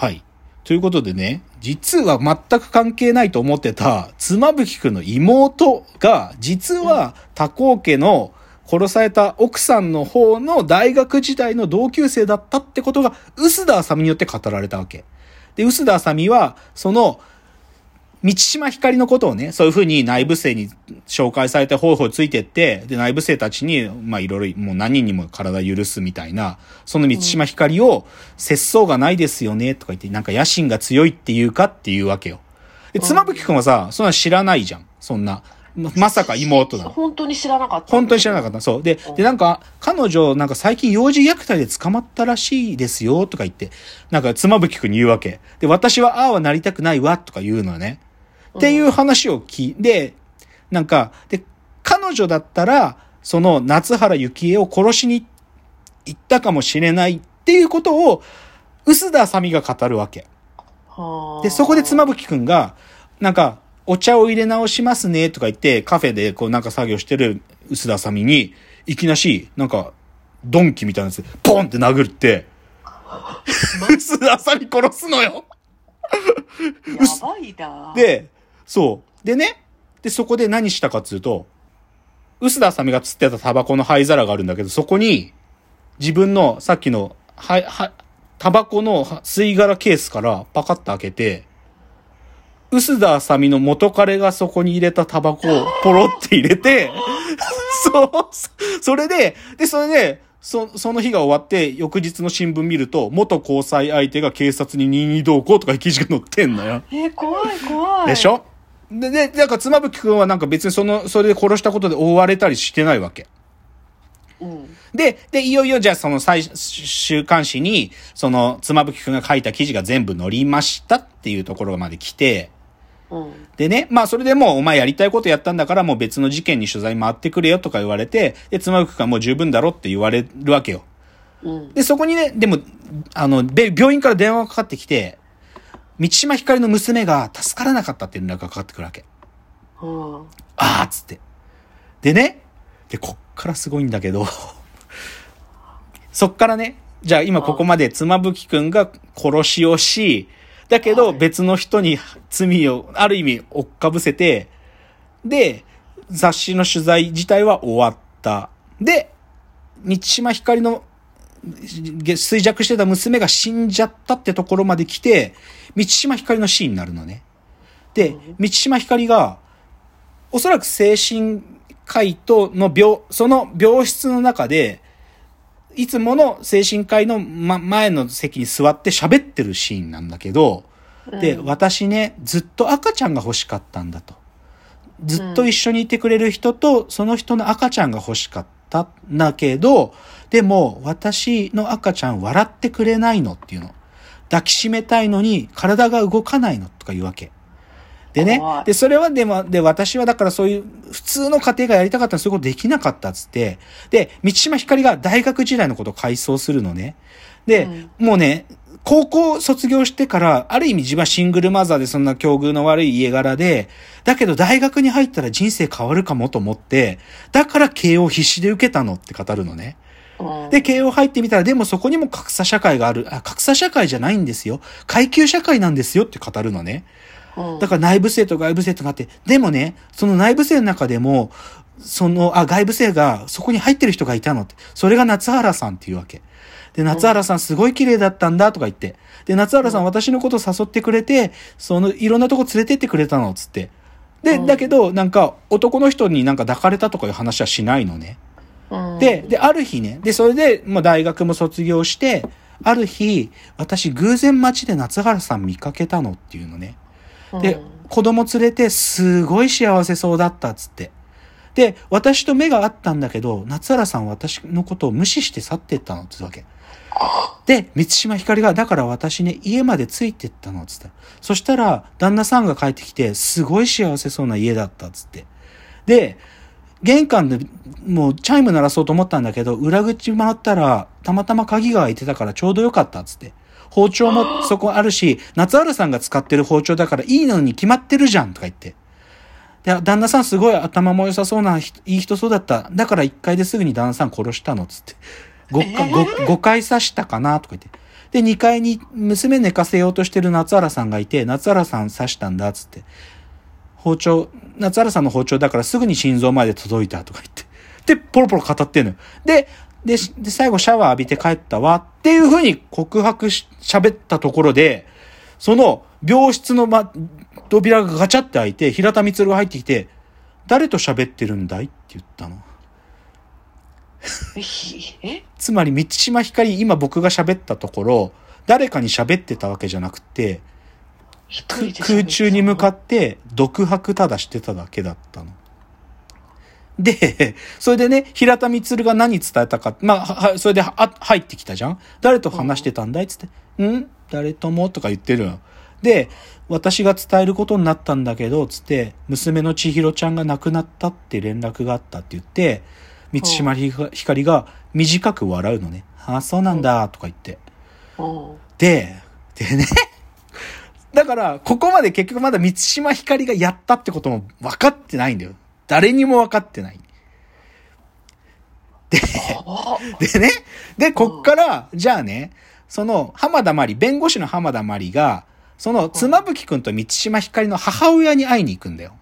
はい。ということでね、実は全く関係ないと思ってた妻夫木くんの妹が、実は多幸家の殺された奥さんの方の大学時代の同級生だったってことが、臼田あさみによって語られたわけ。で、臼田あさみは、その、道島ひかりのことをね、そういうふうに内部生に紹介されて方法ついてって、で、内部生たちに、まあいろいろ、もう何人にも体許すみたいな、その道島ひかりを、節操がないですよね、とか言って、なんか野心が強いっていうかっていうわけよ。で、妻夫木くんはさ、そんな知らないじゃん。そんな。ままさか妹だ。本当に知らなかった。本当に知らなかった。そう。で、で、なんか、彼女、なんか最近幼児虐待で捕まったらしいですよ、とか言って、なんか妻夫木くんに言うわけ。で、私はああはなりたくないわ、とか言うのよね。っていう話を聞いて、なんか、で、彼女だったら、その夏原幸恵を殺しに行ったかもしれないっていうことを、臼田あさみが語るわけ。はあで、そこで妻夫木くんが、なんか、お茶を入れ直しますね、とか言って、カフェでこうなんか作業してる臼田あさみに、いきなし、なんか、ドンキみたいなやつで、ポンって殴って、臼田あさみ殺すのよやばいな。、で、そう。でね、で、そこで何したかっつうと、臼田あさみが釣ってたタバコの灰皿があるんだけど、そこに、自分のさっきの、はい、はい、タバコの吸い殻ケースからパカッと開けて、臼田あさみの元彼がそこに入れたタバコをポロって入れて、そう、それで、で、それで、そ、その日が終わって、翌日の新聞見ると、元交際相手が警察に任意同行とか記事が載ってんのよ。えー怖い怖い。でしょ？で、で、なんか妻夫木くんはなんか別にその、それで殺したことで追われたりしてないわけ。うん。で、で、いよいよじゃあその最、週刊誌に、その妻夫木くんが書いた記事が全部載りましたっていうところまで来て、うん。でね、まあそれでもうお前やりたいことやったんだからもう別の事件に取材回ってくれよとか言われて、で、妻夫木くんはもう十分だろって言われるわけよ。うん。で、そこにね、でも、あの、べ病院から電話がかかってきて、道島ひかりの娘が助からなかったって連絡がかかってくるわけ。うん。あーっつって。でね、で、こっからすごいんだけど、そっからね、じゃあ今ここまで妻夫木くんが殺しをし、だけどはい別の人に罪をある意味追っかぶせて、で、雑誌の取材自体は終わった。で、道島ひかりの衰弱してた娘が死んじゃったってところまで来て、道島ひかりのシーンになるのね。で、道島ひかりが、おそらく精神科医との病、その病室の中で、いつもの精神科医の、ま、前の席に座って喋ってるシーンなんだけど、で、うん私ね、ずっと赤ちゃんが欲しかったんだと。ずっと一緒にいてくれる人と、その人の赤ちゃんが欲しかったんだけど、でも、私の赤ちゃん笑ってくれないのっていうの。抱きしめたいのに、体が動かないのとか言うわけ。でねで、それはでも、で、私はだからそういう、普通の家庭がやりたかったらそういうことできなかったっつって、で、道島ひかりが大学時代のことを回想するのね。で、もうね、高校卒業してから、ある意味自分はシングルマザーでそんな境遇の悪い家柄で、だけど大学に入ったら人生変わるかもと思って、だから慶応必死で受けたのって語るのね。うんで、慶応入ってみたら、でもそこにも格差社会がある。あ、格差社会じゃないんですよ。階級社会なんですよって語るのね。うんだから内部生と外部生となって、でもね、その内部生の中でも、その、あ、外部生が、そこに入ってる人がいたのって。それが夏原さんっていうわけ。で、夏原さんすごい綺麗だったんだとか言って。で、夏原さん私のことを誘ってくれて、その、いろんなとこ連れてってくれたの、つって。で、うんだけど、なんか、男の人になんか抱かれたとかいう話はしないのね。うんで、で、ある日ね、で、それで、まあ、大学も卒業して、ある日、私、偶然街で夏原さん見かけたのっていうのね。でうん、子供連れて、すごい幸せそうだったっつって。で、私と目が合ったんだけど、夏原さんは私のことを無視して去ってったのってわけ。で、三島ひかりが、だから私ね、家までついてったのつった。そしたら、旦那さんが帰ってきて、すごい幸せそうな家だったつって。で、玄関でもうチャイム鳴らそうと思ったんだけど、裏口回ったら、たまたま鍵が開いてたからちょうどよかったつって。包丁もそこあるし、夏原さんが使ってる包丁だからいいのに決まってるじゃんとか言って。で、旦那さんすごい頭も良さそうないい人そうだった。だから一回ですぐに旦那さん殺したのつって。5回、えー5回刺したかなとか言って。で、2階に娘寝かせようとしてる夏原さんがいて、夏原さん刺したんだ、つって。包丁、夏原さんの包丁だからすぐに心臓まで届いたとか言って。で、ポロポロ語ってんのよ。で、で、しで最後シャワー浴びて帰ったわっていう風に告白し、喋ったところで、その病室のま、扉がガチャって開いて、平田光が入ってきて、誰と喋ってるんだいって言ったの。つまり、満島ひかり、今僕が喋ったところ、誰かに喋ってたわけじゃなくて、空中に向かって独白ただしてただけだったの。で、それでね、平田光が何伝えたか、まあ、は、それではあ入ってきたじゃん？誰と話してたんだい？つって、ん？誰とも？とか言ってるの。で、私が伝えることになったんだけど、つって、娘の千尋ちゃんが亡くなったって連絡があったって言って、満島ひかりが短く笑うのね。ああ、そうなんだ、とか言って。うんで、でね、だから、ここまで結局まだ満島ひかりがやったってことも分かってないんだよ。誰にも分かってない。あでね、で、こっから、じゃあね、その、浜田まり、弁護士の浜田まりが、その、妻夫木くんと満島ひかりの母親に会いに行くんだよ。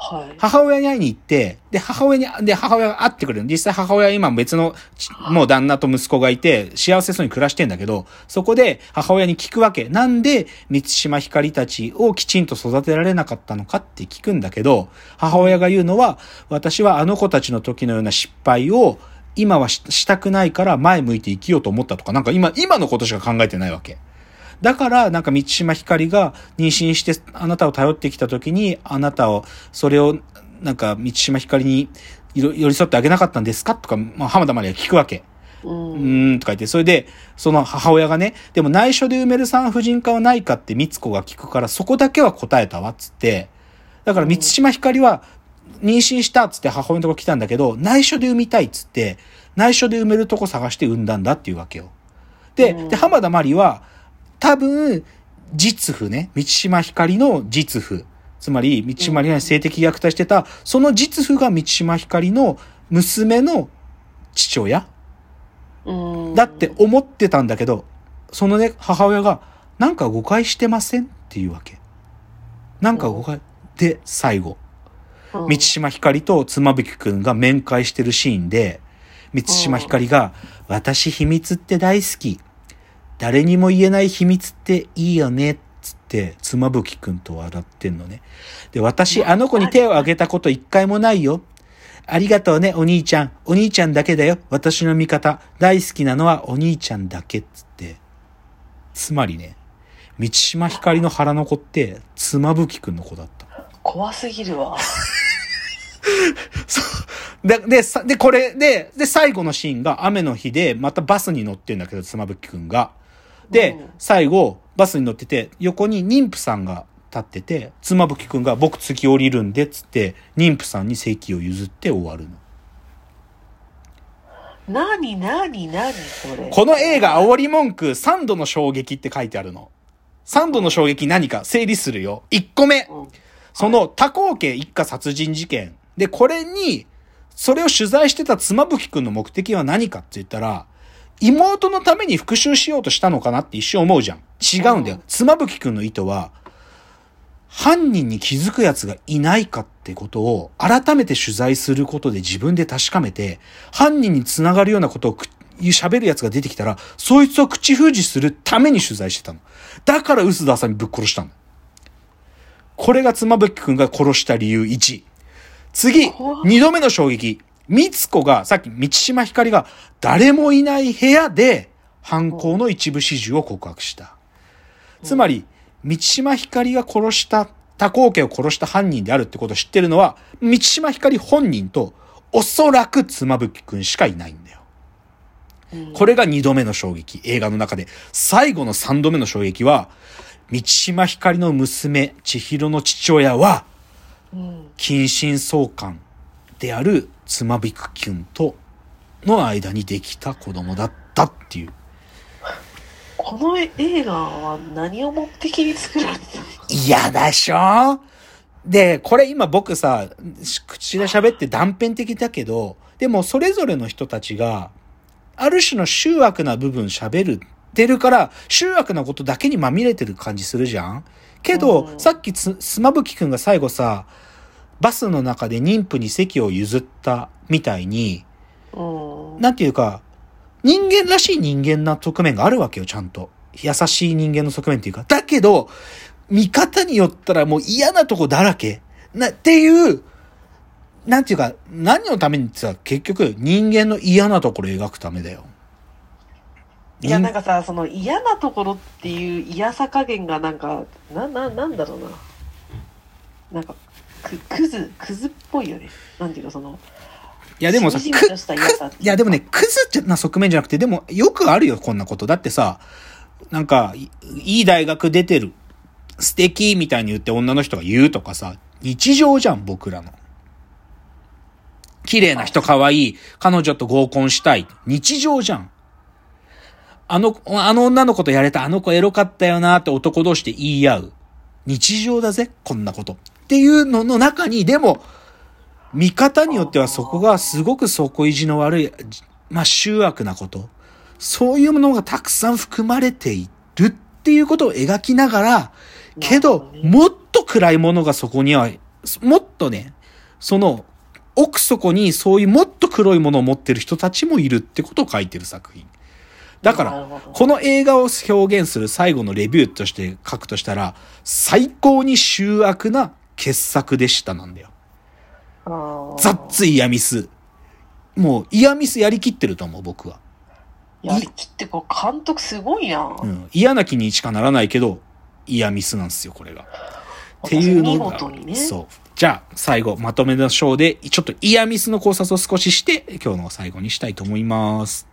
はい母親に会いに行って、で、母親に、で、母親が会ってくれる。実際母親は今別の、もう旦那と息子がいて、幸せそうに暮らしてんだけど、そこで母親に聞くわけ。なんで、満島ひかりたちをきちんと育てられなかったのかって聞くんだけど、母親が言うのは、私はあの子たちの時のような失敗を、今はししたくないから前向いて生きようと思ったとか、なんか今、今のことしか考えてないわけ。だから、なんか、満島ひかりが妊娠して、あなたを頼ってきた時に、あなたを、それを、なんか、満島ひかりに寄り添ってあげなかったんですか？とか、まあ、浜田まりは聞くわけ。ううんーん、とか言って、それで、その母親がね、でも内緒で埋める産婦人科はないかって光子が聞くから、そこだけは答えたわ、つって。だから、満島ひかりは、妊娠したっつって母親のとこ来たんだけど、内緒で産みたいっつって、内緒で埋めるとこ探して産んだんだっていうわけよ。で、で、浜田まりは、多分、実父ね、満島ひかりの実父。つまり、満島ひかりが性的虐待してた、その実父が満島ひかりの娘の父親うんだって思ってたんだけど、そのね、母親が、なんか誤解してませんっていうわけ。なんか誤解。で、最後。うん満島ひかりと妻夫木くんが面会してるシーンで、満島ひかりが、私秘密って大好き。誰にも言えない秘密っていいよね。つって、妻夫木くんと笑ってんのね。で、私、あの子に手を挙げたこと一回もないよ。ありがとうね、お兄ちゃん。お兄ちゃんだけだよ。私の味方。大好きなのはお兄ちゃんだけ。つって。つまりね、満島ひかりの腹の子って、妻夫木くんの子だった。怖すぎるわ。そう。で、で、さで、これで、で、最後のシーンが雨の日で、またバスに乗ってんだけど、妻夫木くんが。で、うん最後、バスに乗ってて、横に妊婦さんが立ってて、妻夫木くんが僕次降りるんで、つって、妊婦さんに席を譲って終わるの。なになになにそれ。この映画、煽り文句、3度の衝撃って書いてあるの。3度の衝撃何か整理するよ。1個目。うんその多幸家一家殺人事件。で、これに、それを取材してた妻夫木くんの目的は何かって言ったら、妹のために復讐しようとしたのかなって一瞬思うじゃん。違うんだよ。妻夫木くんの意図は、犯人に気づく奴がいないかってことを改めて取材することで自分で確かめて、犯人につながるようなことをく喋る奴が出てきたら、そいつを口封じするために取材してたの。だから臼田さんにぶっ殺したの。これが妻夫木くんが殺した理由1。次怖、二度目の衝撃。みつこが、さっき満島ひかりが誰もいない部屋で犯行の一部始終を告白した。つまり、満島ひかりが殺した、多幸家を殺した犯人であるってことを知ってるのは、満島ひかり本人と、おそらく妻夫木くんしかいないんだよ。うんこれが二度目の衝撃、映画の中で。最後の三度目の衝撃は、満島ひかりの娘、千尋の父親は、うん近親相関である妻夫木くんとの間にできた子供だったっていう。この映画は何を目的に作られてる嫌でしょ？で、これ今僕さ、し口で喋って断片的だけど、でもそれぞれの人たちが、ある種の醜悪な部分喋るてるから、醜悪なことだけにまみれてる感じするじゃん。けど、うん。さっきつ、スマブキくんが最後さ、バスの中で妊婦に席を譲ったみたいに、うん。なんていうか、人間らしい人間な側面があるわけよ、ちゃんと。優しい人間の側面っていうか。だけど、見方によったらもう嫌なとこだらけ。な、っていう、なんていうか、何のためにってさ、結局人間の嫌なところを描くためだよ。いや、人なんかさ、その嫌なところっていう嫌さ加減がなんか、な、な、なんだろうな。なんか、く、クズ、クズっぽいよね。なんていうの、その、いやでもさ、く、しみじみとした嫌さっていうかくいやでもね、クズな側面じゃなくて、でもよくあるよ、こんなこと。だってさ、なんか、いいい大学出てる、素敵みたいに言って女の人が言うとかさ、日常じゃん、僕らの。綺麗な人可愛い、彼女と合コンしたい。日常じゃん。あの、あの女の子とやれた、あの子エロかったよなって男同士で言い合う。日常だぜ、こんなこと。っていうのの中に、でも、見方によってはそこがすごく底意地の悪い、まあ、醜悪なこと。そういうものがたくさん含まれているっていうことを描きながら、けど、もっと暗いものがそこには、もっとね、その、奥底にそういうもっと黒いものを持ってる人たちもいるってことを書いてる作品。だからこの映画を表現する最後のレビューとして書くとしたら、最高に醜悪な傑作でしたなんだよ。あーザッツイヤミス。もう、イヤミスやりきってると思う、僕は。やりきってこう監督すごいな。うん。嫌な気にしかならないけど、イヤミスなんですよ、これが。っていうのが、見事にねそう。じゃあ、最後、まとめの章で、ちょっとイヤミスの考察を少しして、今日の最後にしたいと思います。